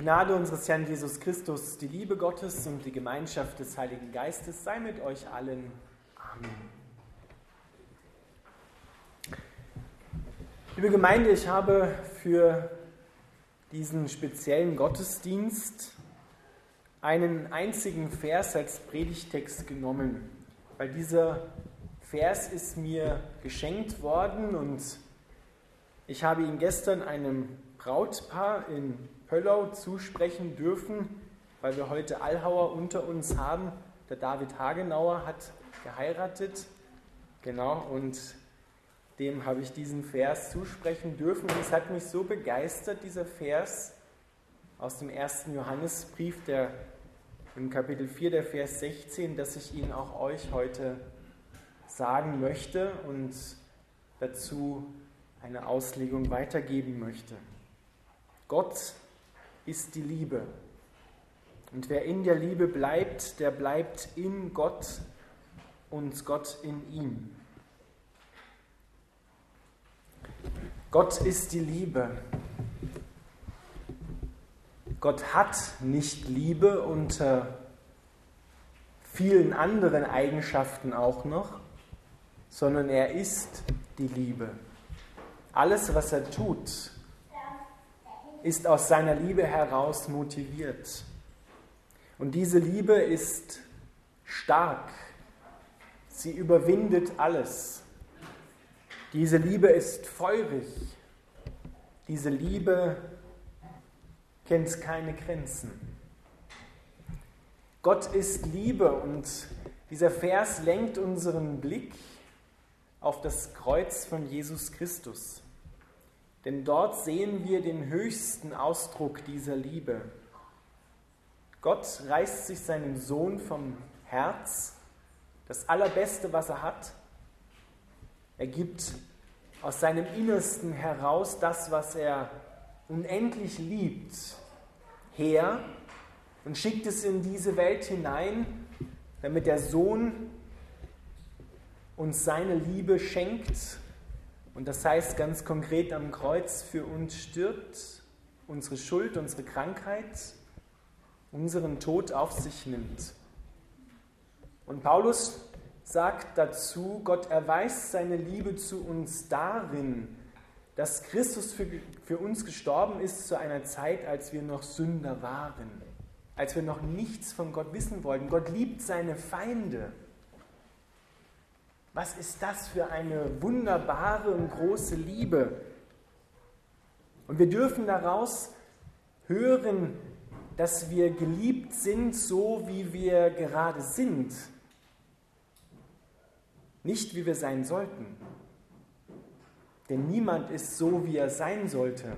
Gnade unseres Herrn Jesus Christus, die Liebe Gottes und die Gemeinschaft des Heiligen Geistes sei mit euch allen. Amen. Liebe Gemeinde, ich habe für diesen speziellen Gottesdienst einen einzigen Vers als Predigtext genommen, weil dieser Vers ist mir geschenkt worden und ich habe ihn gestern einem Brautpaar in Pöllau zusprechen dürfen, weil wir heute Allhauer unter uns haben. Der David Hagenauer hat geheiratet, genau, und dem habe ich diesen Vers zusprechen dürfen. Und es hat mich so begeistert, dieser Vers aus dem ersten Johannesbrief, der im Kapitel 4, der Vers 16, dass ich ihn auch euch heute sagen möchte und dazu eine Auslegung weitergeben möchte. Gott ist die Liebe. Und wer in der Liebe bleibt, der bleibt in Gott und Gott in ihm. Gott ist die Liebe. Gott hat nicht Liebe unter vielen anderen Eigenschaften auch noch, sondern er ist die Liebe. Alles, was er tut, ist aus seiner Liebe heraus motiviert. Und diese Liebe ist stark. Sie überwindet alles. Diese Liebe ist feurig. Diese Liebe kennt keine Grenzen. Gott ist Liebe und dieser Vers lenkt unseren Blick auf das Kreuz von Jesus Christus. Denn dort sehen wir den höchsten Ausdruck dieser Liebe. Gott reißt sich seinen Sohn vom Herz, das Allerbeste, was er hat. Er gibt aus seinem Innersten heraus das, was er unendlich liebt, her und schickt es in diese Welt hinein, damit der Sohn uns seine Liebe schenkt und das heißt ganz konkret am Kreuz für uns stirbt, unsere Schuld, unsere Krankheit, unseren Tod auf sich nimmt. Und Paulus sagt dazu, Gott erweist seine Liebe zu uns darin, dass Christus für, für uns gestorben ist zu einer Zeit, als wir noch Sünder waren, als wir noch nichts von Gott wissen wollten. Gott liebt seine Feinde. Was ist das für eine wunderbare und große Liebe? Und wir dürfen daraus hören, dass wir geliebt sind, so wie wir gerade sind. Nicht wie wir sein sollten. Denn niemand ist so, wie er sein sollte.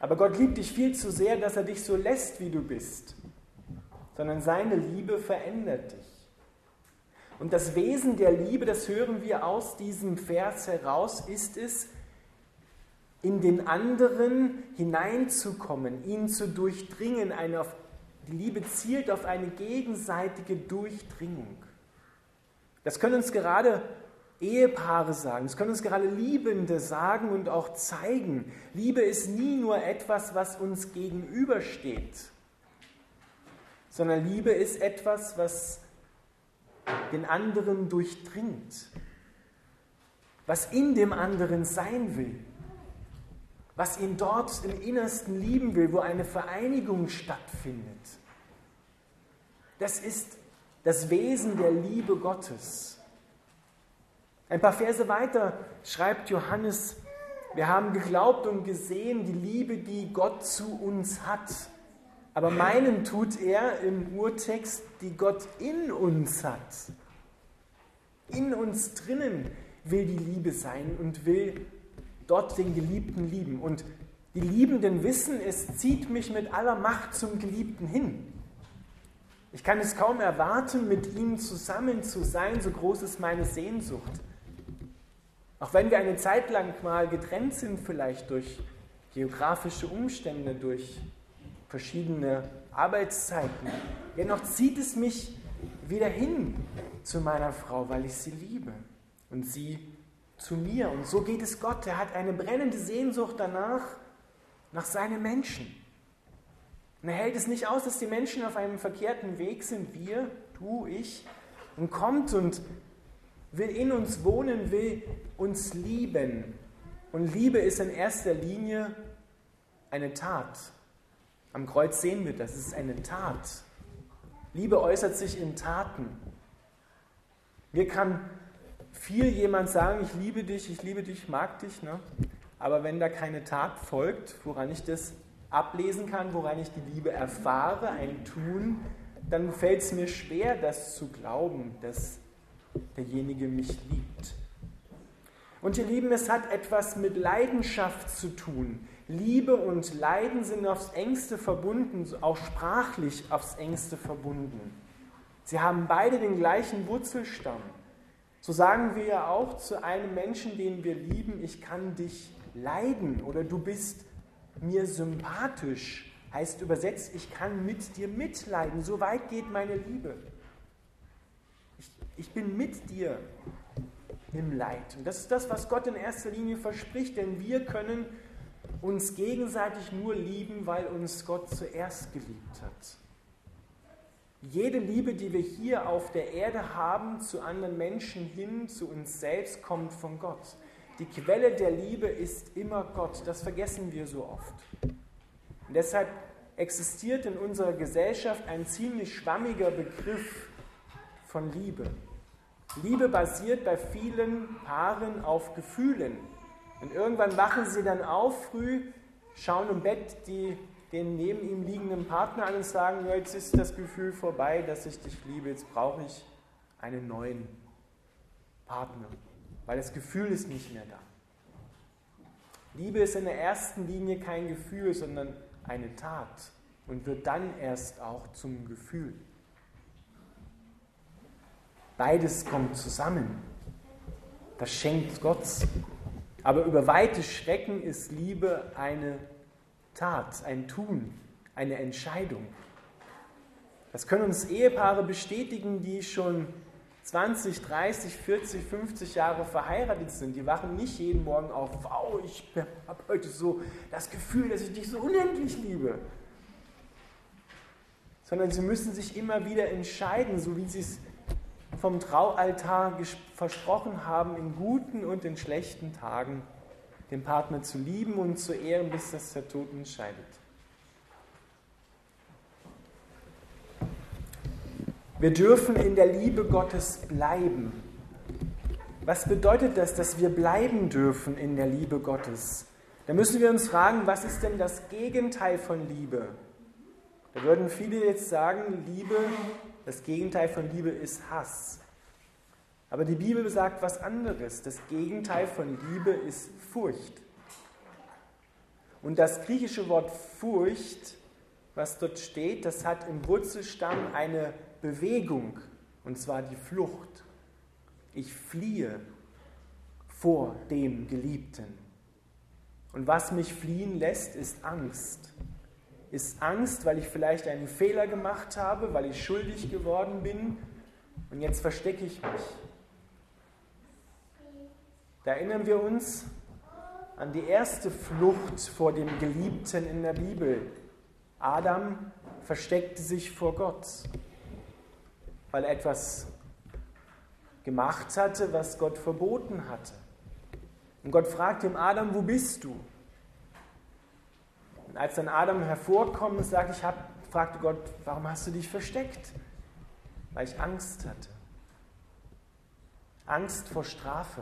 Aber Gott liebt dich viel zu sehr, dass er dich so lässt, wie du bist. Sondern seine Liebe verändert dich. Und das Wesen der Liebe, das hören wir aus diesem Vers heraus, ist es, in den anderen hineinzukommen, ihn zu durchdringen. Eine, die Liebe zielt auf eine gegenseitige Durchdringung. Das können uns gerade Ehepaare sagen, das können uns gerade Liebende sagen und auch zeigen. Liebe ist nie nur etwas, was uns gegenübersteht, sondern Liebe ist etwas, was den anderen durchdringt, was in dem anderen sein will, was ihn dort im Innersten lieben will, wo eine Vereinigung stattfindet. Das ist das Wesen der Liebe Gottes. Ein paar Verse weiter schreibt Johannes, wir haben geglaubt und gesehen die Liebe, die Gott zu uns hat. Aber meinen tut er im Urtext, die Gott in uns hat. In uns drinnen will die Liebe sein und will dort den Geliebten lieben. Und die Liebenden wissen, es zieht mich mit aller Macht zum Geliebten hin. Ich kann es kaum erwarten, mit ihm zusammen zu sein, so groß ist meine Sehnsucht. Auch wenn wir eine Zeit lang mal getrennt sind, vielleicht durch geografische Umstände, durch verschiedene Arbeitszeiten. Dennoch zieht es mich wieder hin zu meiner Frau, weil ich sie liebe und sie zu mir. Und so geht es Gott. Er hat eine brennende Sehnsucht danach, nach seinen Menschen. Und er hält es nicht aus, dass die Menschen auf einem verkehrten Weg sind, wir, du, ich, und kommt und will in uns wohnen, will uns lieben. Und Liebe ist in erster Linie eine Tat. Am Kreuz sehen wir das, es ist eine Tat. Liebe äußert sich in Taten. Mir kann viel jemand sagen, ich liebe dich, ich liebe dich, mag dich, ne? aber wenn da keine Tat folgt, woran ich das ablesen kann, woran ich die Liebe erfahre, ein Tun, dann fällt es mir schwer, das zu glauben, dass derjenige mich liebt. Und ihr Lieben, es hat etwas mit Leidenschaft zu tun. Liebe und Leiden sind aufs engste verbunden, auch sprachlich aufs engste verbunden. Sie haben beide den gleichen Wurzelstamm. So sagen wir ja auch zu einem Menschen, den wir lieben, ich kann dich leiden oder du bist mir sympathisch. Heißt übersetzt, ich kann mit dir mitleiden. So weit geht meine Liebe. Ich, ich bin mit dir im Leid. Und das ist das, was Gott in erster Linie verspricht, denn wir können uns gegenseitig nur lieben, weil uns Gott zuerst geliebt hat. Jede Liebe, die wir hier auf der Erde haben, zu anderen Menschen hin, zu uns selbst, kommt von Gott. Die Quelle der Liebe ist immer Gott. Das vergessen wir so oft. Und deshalb existiert in unserer Gesellschaft ein ziemlich schwammiger Begriff von Liebe. Liebe basiert bei vielen Paaren auf Gefühlen. Und irgendwann wachen sie dann auf früh, schauen im Bett die, den neben ihm liegenden Partner an und sagen, jetzt ist das Gefühl vorbei, dass ich dich liebe, jetzt brauche ich einen neuen Partner, weil das Gefühl ist nicht mehr da. Liebe ist in der ersten Linie kein Gefühl, sondern eine Tat und wird dann erst auch zum Gefühl. Beides kommt zusammen. Das schenkt Gott. Aber über weite Schrecken ist Liebe eine Tat, ein Tun, eine Entscheidung. Das können uns Ehepaare bestätigen, die schon 20, 30, 40, 50 Jahre verheiratet sind. Die wachen nicht jeden Morgen auf, wow, ich habe heute so das Gefühl, dass ich dich so unendlich liebe. Sondern sie müssen sich immer wieder entscheiden, so wie sie es vom Traualtar versprochen haben, in guten und in schlechten Tagen den Partner zu lieben und zu ehren, bis das der Tod entscheidet. Wir dürfen in der Liebe Gottes bleiben. Was bedeutet das, dass wir bleiben dürfen in der Liebe Gottes? Da müssen wir uns fragen, was ist denn das Gegenteil von Liebe? Da würden viele jetzt sagen, Liebe das Gegenteil von Liebe ist Hass. Aber die Bibel sagt was anderes. Das Gegenteil von Liebe ist Furcht. Und das griechische Wort Furcht, was dort steht, das hat im Wurzelstamm eine Bewegung, und zwar die Flucht. Ich fliehe vor dem Geliebten. Und was mich fliehen lässt, ist Angst ist Angst, weil ich vielleicht einen Fehler gemacht habe, weil ich schuldig geworden bin und jetzt verstecke ich mich. Da erinnern wir uns an die erste Flucht vor dem Geliebten in der Bibel. Adam versteckte sich vor Gott, weil er etwas gemacht hatte, was Gott verboten hatte. Und Gott fragte ihm, Adam, wo bist du? Und als dann Adam hervorkommt und sagt, ich hab, fragte Gott, warum hast du dich versteckt? Weil ich Angst hatte. Angst vor Strafe.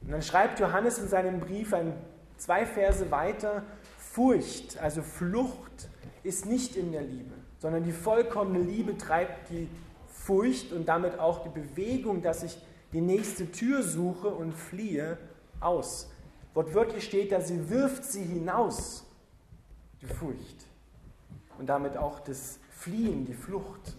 Und dann schreibt Johannes in seinem Brief ein, zwei Verse weiter, Furcht, also Flucht, ist nicht in der Liebe, sondern die vollkommene Liebe treibt die Furcht und damit auch die Bewegung, dass ich die nächste Tür suche und fliehe, aus. Wortwörtlich steht da, sie wirft sie hinaus die Furcht und damit auch das Fliehen, die Flucht.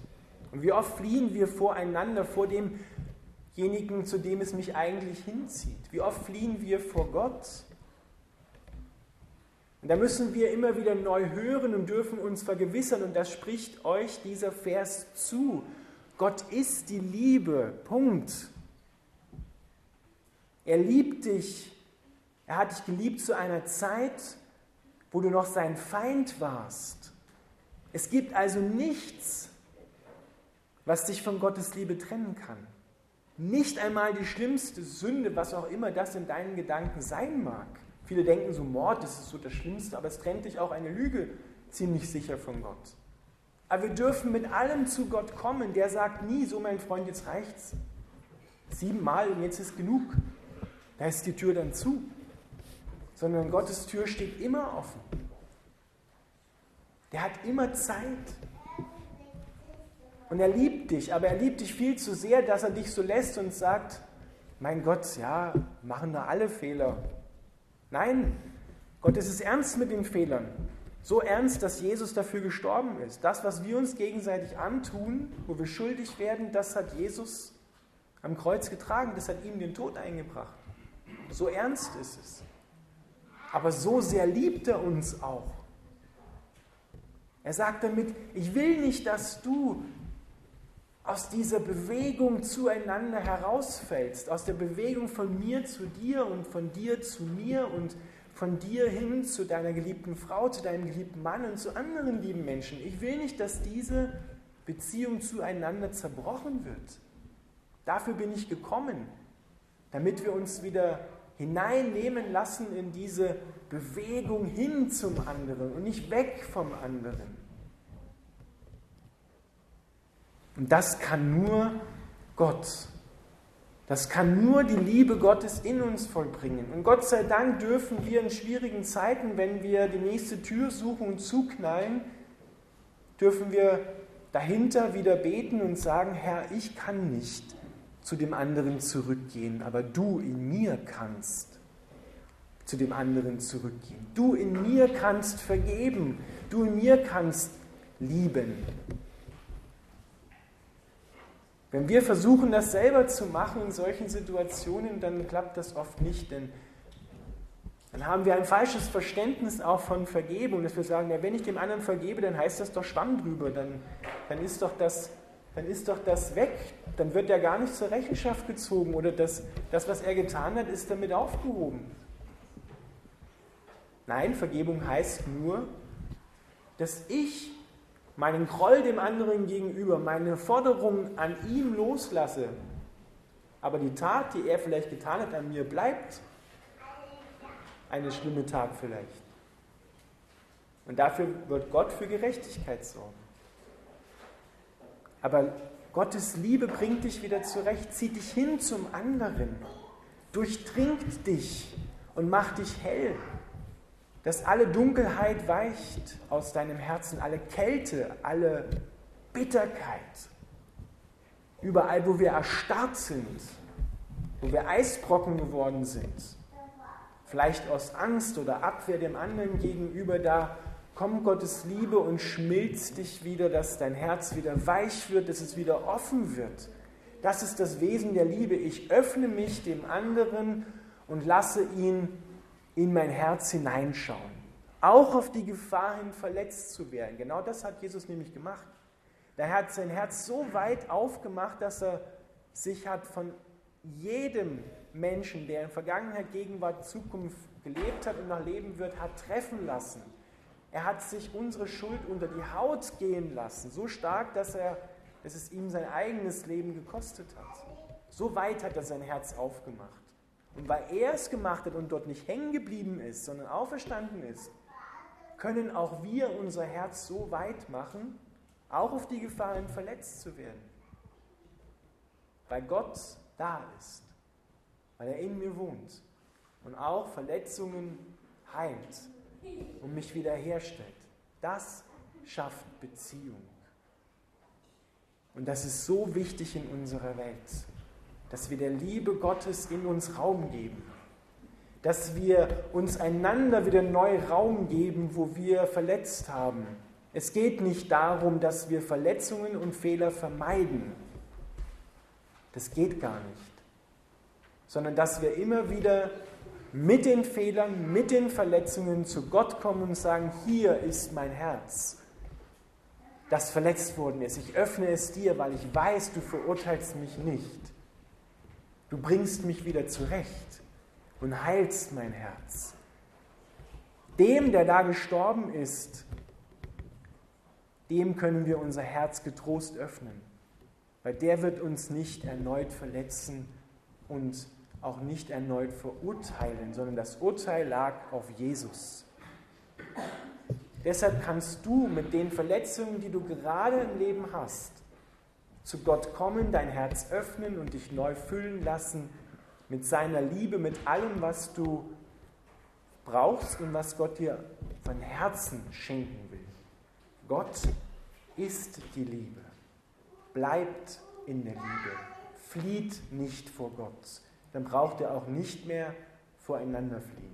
Und wie oft fliehen wir voreinander, vor demjenigen, zu dem es mich eigentlich hinzieht? Wie oft fliehen wir vor Gott? Und da müssen wir immer wieder neu hören und dürfen uns vergewissern, und das spricht euch dieser Vers zu. Gott ist die Liebe. Punkt. Er liebt dich. Er hat dich geliebt zu einer Zeit, wo du noch sein Feind warst. Es gibt also nichts, was dich von Gottes Liebe trennen kann. Nicht einmal die schlimmste Sünde, was auch immer das in deinen Gedanken sein mag. Viele denken so, Mord, das ist so das Schlimmste, aber es trennt dich auch eine Lüge ziemlich sicher von Gott. Aber wir dürfen mit allem zu Gott kommen. Der sagt nie, so mein Freund, jetzt reicht's. Siebenmal und jetzt ist genug. Da ist die Tür dann zu. Sondern Gottes Tür steht immer offen. Der hat immer Zeit. Und er liebt dich, aber er liebt dich viel zu sehr, dass er dich so lässt und sagt, mein Gott, ja, machen da alle Fehler. Nein, Gott ist es ernst mit den Fehlern. So ernst, dass Jesus dafür gestorben ist. Das, was wir uns gegenseitig antun, wo wir schuldig werden, das hat Jesus am Kreuz getragen, das hat ihm den Tod eingebracht. So ernst ist es. Aber so sehr liebt er uns auch. Er sagt damit, ich will nicht, dass du aus dieser Bewegung zueinander herausfällst, aus der Bewegung von mir zu dir und von dir zu mir und von dir hin zu deiner geliebten Frau, zu deinem geliebten Mann und zu anderen lieben Menschen. Ich will nicht, dass diese Beziehung zueinander zerbrochen wird. Dafür bin ich gekommen, damit wir uns wieder hineinnehmen lassen in diese Bewegung hin zum anderen und nicht weg vom anderen. Und das kann nur Gott. Das kann nur die Liebe Gottes in uns vollbringen. Und Gott sei Dank dürfen wir in schwierigen Zeiten, wenn wir die nächste Tür suchen und zuknallen, dürfen wir dahinter wieder beten und sagen, Herr, ich kann nicht zu dem anderen zurückgehen, aber du in mir kannst zu dem anderen zurückgehen. Du in mir kannst vergeben, du in mir kannst lieben. Wenn wir versuchen, das selber zu machen in solchen Situationen, dann klappt das oft nicht, denn dann haben wir ein falsches Verständnis auch von Vergebung, dass wir sagen, ja, wenn ich dem anderen vergebe, dann heißt das doch Schwamm drüber, dann, dann, ist, doch das, dann ist doch das weg, dann wird er gar nicht zur Rechenschaft gezogen oder das, das, was er getan hat, ist damit aufgehoben. Nein, Vergebung heißt nur, dass ich meinen Groll dem anderen gegenüber, meine Forderung an ihm loslasse, aber die Tat, die er vielleicht getan hat, an mir bleibt, eine schlimme Tat vielleicht. Und dafür wird Gott für Gerechtigkeit sorgen. Aber Gottes Liebe bringt dich wieder zurecht, zieht dich hin zum anderen, durchdringt dich und macht dich hell dass alle Dunkelheit weicht aus deinem Herzen, alle Kälte, alle Bitterkeit. Überall, wo wir erstarrt sind, wo wir Eisbrocken geworden sind, vielleicht aus Angst oder Abwehr dem anderen gegenüber, da kommt Gottes Liebe und schmilzt dich wieder, dass dein Herz wieder weich wird, dass es wieder offen wird. Das ist das Wesen der Liebe. Ich öffne mich dem anderen und lasse ihn in mein Herz hineinschauen. Auch auf die Gefahr hin, verletzt zu werden. Genau das hat Jesus nämlich gemacht. Er hat sein Herz so weit aufgemacht, dass er sich hat von jedem Menschen, der in Vergangenheit, Gegenwart, Zukunft gelebt hat und noch leben wird, hat treffen lassen. Er hat sich unsere Schuld unter die Haut gehen lassen, so stark, dass, er, dass es ihm sein eigenes Leben gekostet hat. So weit hat er sein Herz aufgemacht. Und weil er es gemacht hat und dort nicht hängen geblieben ist, sondern auferstanden ist, können auch wir unser Herz so weit machen, auch auf die Gefahr hin, verletzt zu werden. Weil Gott da ist, weil er in mir wohnt und auch Verletzungen heilt und mich wiederherstellt. Das schafft Beziehung. Und das ist so wichtig in unserer Welt dass wir der Liebe Gottes in uns Raum geben, dass wir uns einander wieder neu Raum geben, wo wir verletzt haben. Es geht nicht darum, dass wir Verletzungen und Fehler vermeiden. Das geht gar nicht. Sondern dass wir immer wieder mit den Fehlern, mit den Verletzungen zu Gott kommen und sagen, hier ist mein Herz, das verletzt worden ist. Ich öffne es dir, weil ich weiß, du verurteilst mich nicht. Du bringst mich wieder zurecht und heilst mein Herz. Dem, der da gestorben ist, dem können wir unser Herz getrost öffnen, weil der wird uns nicht erneut verletzen und auch nicht erneut verurteilen, sondern das Urteil lag auf Jesus. Deshalb kannst du mit den Verletzungen, die du gerade im Leben hast, zu Gott kommen, dein Herz öffnen und dich neu füllen lassen mit seiner Liebe, mit allem, was du brauchst und was Gott dir von Herzen schenken will. Gott ist die Liebe. Bleibt in der Liebe. Flieht nicht vor Gott. Dann braucht ihr auch nicht mehr voreinander fliehen.